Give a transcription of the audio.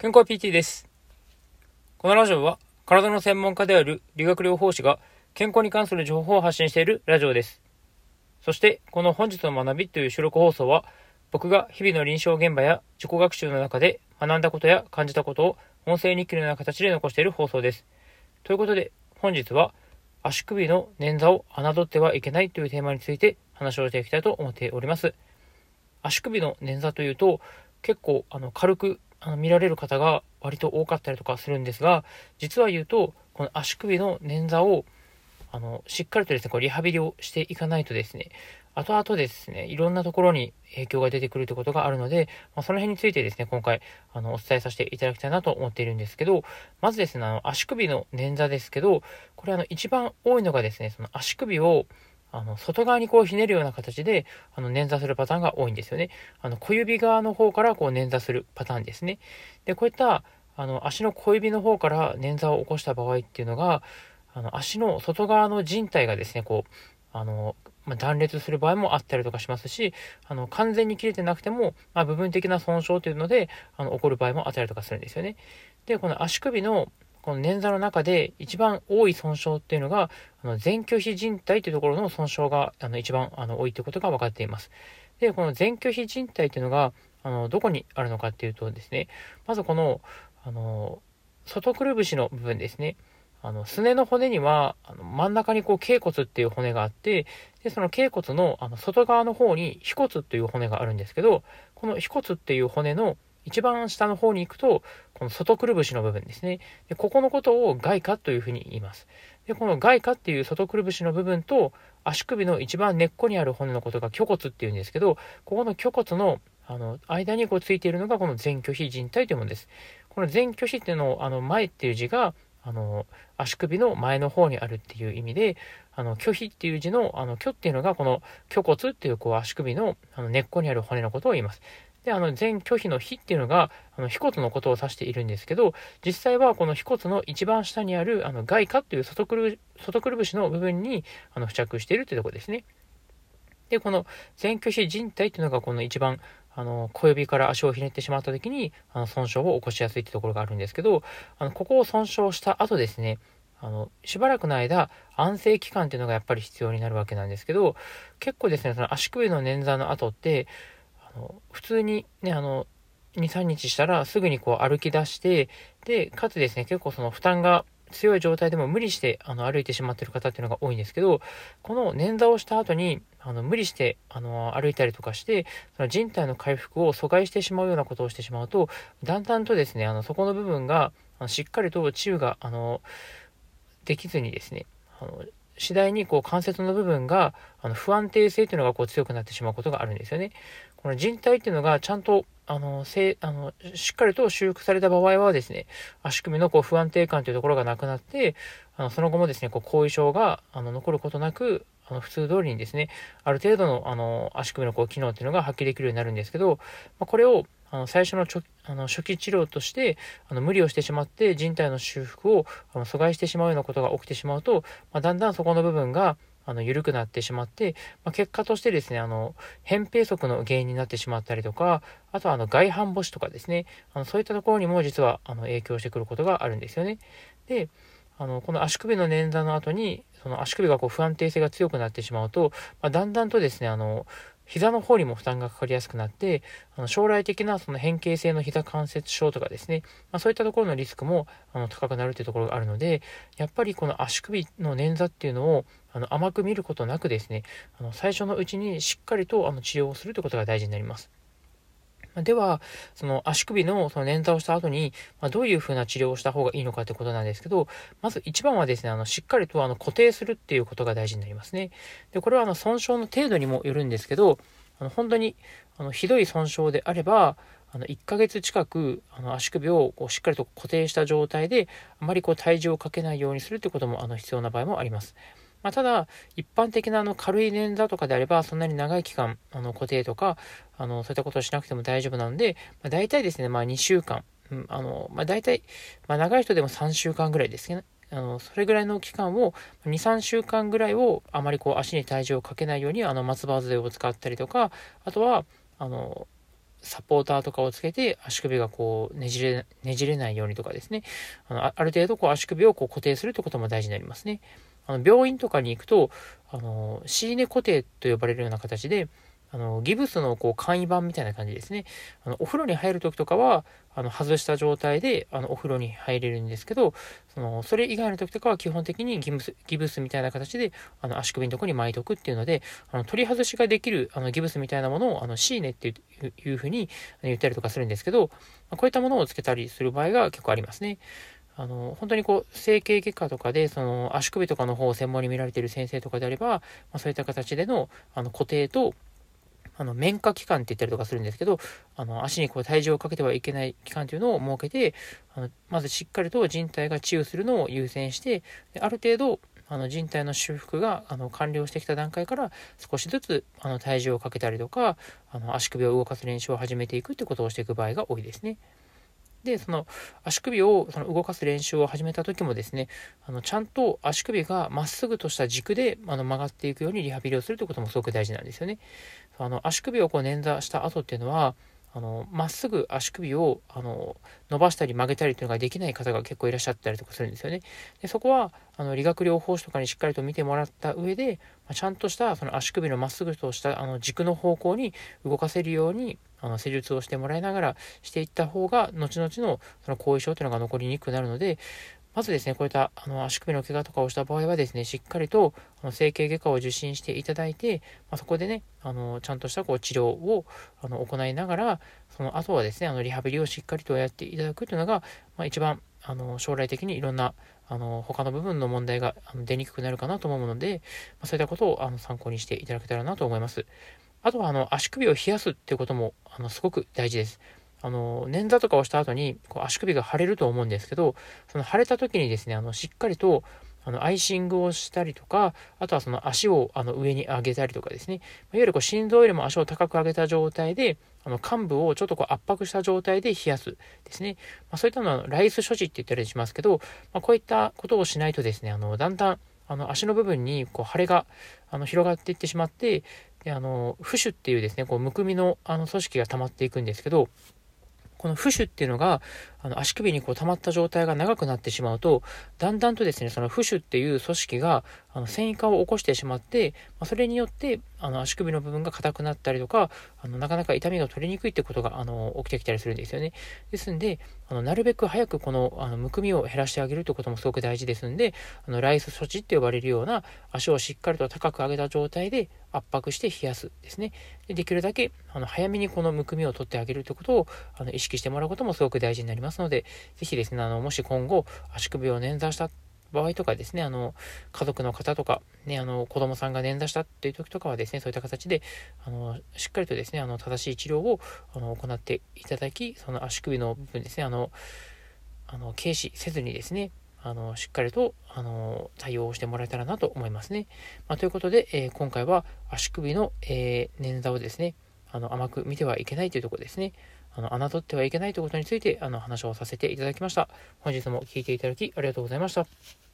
健康 PT です。このラジオは体の専門家である理学療法士が健康に関する情報を発信しているラジオです。そしてこの本日の学びという収録放送は僕が日々の臨床現場や自己学習の中で学んだことや感じたことを音声日記のような形で残している放送です。ということで本日は足首の捻挫を侮ってはいけないというテーマについて話をしていきたいと思っております。足首の捻挫というと結構あの軽くあの見られる方が割と多かったりとかするんですが、実は言うと、この足首の捻挫を、あの、しっかりとですね、こうリハビリをしていかないとですね、後々ですね、いろんなところに影響が出てくるということがあるので、まあ、その辺についてですね、今回、あの、お伝えさせていただきたいなと思っているんですけど、まずですね、あの、足首の捻挫ですけど、これあの、一番多いのがですね、その足首を、あの、外側にこうひねるような形で、あの、捻挫するパターンが多いんですよね。あの、小指側の方からこう捻挫するパターンですね。で、こういった、あの、足の小指の方から捻挫を起こした場合っていうのが、あの、足の外側の靭帯がですね、こう、あの、まあ、断裂する場合もあったりとかしますし、あの、完全に切れてなくても、まあ、部分的な損傷というので、あの、起こる場合もあったりとかするんですよね。で、この足首のこの捻挫の中で一番多い損傷っていうのが、あの前拒否靭帯というところの損傷があの一番あの多いということが分かっています。で、この前拒否靭帯っていうのが、あのどこにあるのかっていうとですね、まずこの、あの、外くるぶしの部分ですね。あの、すねの骨には、あの真ん中にこう、頸骨っていう骨があって、で、その頸骨のあの外側の方に、腓骨っていう骨があるんですけど、この腓骨っていう骨の一番下の方に行くと、この外くるぶしの部分ですね。でここのことを外下というふうに言います。で、この外下っていう外くるぶしの部分と、足首の一番根っこにある骨のことが虚骨っていうんですけど、ここの虚骨のあの間にこうついているのがこの前拒否靭帯というものです。この前拒否っていうのを、あの前っていう字が、あの足首の前の方にあるっていう意味で、あの拒否っていう字の、あの虚っていうのがこの虚骨っていうこう足首のあの根っこにある骨のことを言います。で、あの、全拒否の非っていうのが、あの、腓骨のことを指しているんですけど、実際はこの腓骨の一番下にある、あの、外下っていう外くる、外くるぶしの部分に、あの、付着しているというところですね。で、この全拒否靭帯っていうのが、この一番、あの、小指から足をひねってしまった時に、あの、損傷を起こしやすいってところがあるんですけど、あの、ここを損傷した後ですね、あの、しばらくの間、安静期間っていうのがやっぱり必要になるわけなんですけど、結構ですね、その足首の捻挫の後って、普通にね、あの、2、3日したらすぐにこう歩き出して、で、かつですね、結構その負担が強い状態でも無理してあの歩いてしまってる方っていうのが多いんですけど、この捻挫をした後にあの無理してあの歩いたりとかして、その人体の回復を阻害してしまうようなことをしてしまうと、だんだんとですね、あのそこの部分がしっかりと治癒があのできずにですね、あの次第にこう関節の部分があの不安定性というのがこう強くなってしまうことがあるんですよね。この人体っていうのがちゃんとあの、せあの、しっかりと修復された場合はですね、足首のこう不安定感というところがなくなって、あのその後もですね、こう後遺症があの残ることなく、あの普通通りにですね、ある程度のあの足首のこう機能っていうのが発揮できるようになるんですけど、まあ、これをあの最初のちょあの初期治療としてあの無理をしてしまって人体の修復をあの阻害してしまうようなことが起きてしまうと、まあ、だんだんそこの部分があの、緩くなってしまって、まあ、結果としてですね、あの、扁平足の原因になってしまったりとか、あとはあの、外反母趾とかですね、あの、そういったところにも実は、あの、影響してくることがあるんですよね。で、あの、この足首の捻挫の後に、その足首がこう不安定性が強くなってしまうと、まあ、だんだんとですね、あの、膝の方にも負担がかかりやすくなって、あの将来的なその変形性の膝関節症とかですね、まあ、そういったところのリスクもあの高くなるというところがあるので、やっぱりこの足首の捻挫っていうのをあの甘く見ることなくですね、あの最初のうちにしっかりとあの治療をするということが大事になります。では、その足首のその捻挫をした後に、ま、どういうふうな治療をした方がいいのかということなんですけど、まず一番はですね、あのしっかりとあの固定するっていうことが大事になりますね。で、これはあの損傷の程度にもよるんですけど、あの本当にあのひどい損傷であれば、あの1ヶ月近くあの足首をこうしっかりと固定した状態で、あまりこう体重をかけないようにするということもあの必要な場合もあります。まあ、ただ、一般的なあの軽い捻挫とかであれば、そんなに長い期間、あの固定とか、あのそういったことをしなくても大丈夫なので、まあ、大体ですね、まあ、2週間、うん、あのまあ、大体、まあ、長い人でも3週間ぐらいですね。あのそれぐらいの期間を、2、3週間ぐらいを、あまりこう足に体重をかけないように、あの松葉杖を使ったりとか、あとは、あのサポーターとかをつけて足首がこうねじれ、ねじれないようにとかですね、あのある程度こう足首をこう固定するということも大事になりますね。あの病院とかに行くと、あの、シーネ固定と呼ばれるような形で、あの、ギブスのこう簡易版みたいな感じですね。あの、お風呂に入るときとかは、あの、外した状態で、あの、お風呂に入れるんですけど、その、それ以外の時とかは基本的にギブス、ギブスみたいな形で、あの、足首のとこに巻いとくっていうので、あの、取り外しができる、あの、ギブスみたいなものを、あの、シーネっていうふうに言ったりとかするんですけど、こういったものをつけたりする場合が結構ありますね。あの、本当にこう、整形外科とかで、その、足首とかの方を専門に見られている先生とかであれば、まあ、そういった形での、あの、固定と、あの、綿化期間って言ったりとかするんですけど、あの、足にこう体重をかけてはいけない期間というのを設けて、あのまずしっかりと人体が治癒するのを優先して、である程度、あの人体の修復があの完了してきた段階から少しずつあの体重をかけたりとかあの足首を動かす練習を始めていくってことをしていく場合が多いですね。で、その足首をその動かす練習を始めた時もですね、あのちゃんと足首がまっすぐとした軸であの曲がっていくようにリハビリをするということもすごく大事なんですよね。あの足首をこう捻挫した後っていうのは、あのまっすぐ足首をあの伸ばしたり曲げたりというのができない方が結構いらっしゃったりとかするんですよね。でそこはあの理学療法士とかにしっかりと見てもらった上で、まあ、ちゃんとしたその足首のまっすぐとしたあの軸の方向に動かせるようにあの施術をしてもらいながらしていった方が後々のその後遺症というのが残りにくくなるので、まずですね、こういったあの足首の怪我とかをした場合はですね、しっかりとあの整形外科を受診していただいて、まあ、そこでね、あのちゃんとしたこう治療をあの行いながら、その後はですね、あのリハビリをしっかりとやっていただくというのが、まあ、一番あの将来的にいろんなあの他の部分の問題が出にくくなるかなと思うので、まあ、そういったことをあの参考にしていただけたらなと思います。あとはあの足首を冷やすっていうこともあのすごく大事です。あの、捻挫とかをした後に、こう足首が腫れると思うんですけど、その腫れた時にですね、あの、しっかりと、あの、アイシングをしたりとか、あとはその足をあの上に上げたりとかですね、いわゆるこう心臓よりも足を高く上げた状態で、あの、幹部をちょっとこう圧迫した状態で冷やすですね。まあ、そういったのはライス処置って言ったりしますけど、まあ、こういったことをしないとですね、あの、だんだん、あの、足の部分にこう腫れがあの広がっていってしまって、で、あの、浮腫っていうですね、こう、むくみのあの組織が溜まっていくんですけど、この浮腫っていうのが、の足首にこう溜まった状態が長くなってしまうと、だんだんとですね、その浮腫っていう組織があの繊維化を起こしてしまって、まあ、それによってあの足首の部分が硬くなったりとか、あのなかなか痛みが取りにくいってことがあの起きてきたりするんですよね。ですんで、あのなるべく早くこのあのむくみを減らしてあげるということもすごく大事ですんで、あのライス処置って呼ばれるような足をしっかりと高く上げた状態で圧迫して冷やすですね。でできるだけあの早めにこのむくみを取ってあげるということをあの意識してもらうこともすごく大事になりますますので、ぜひですね、あのもし今後足首を捻挫した場合とかですね、あの、家族の方とか、ね、あの、子供さんが捻挫したっていう時とかはですね、そういった形で、あの、しっかりとですね、あの、正しい治療を、あの、行っていただき、その足首の部分ですね、あの、あの、軽視せずにですね、あの、しっかりと、あの、対応してもらえたらなと思いますね。まあ、ということで、えー、今回は足首の、えー、捻挫をですね、あの、甘く見てはいけないというところですね。あの、侮ってはいけないということについて、あの、話をさせていただきました。本日も聴いていただきありがとうございました。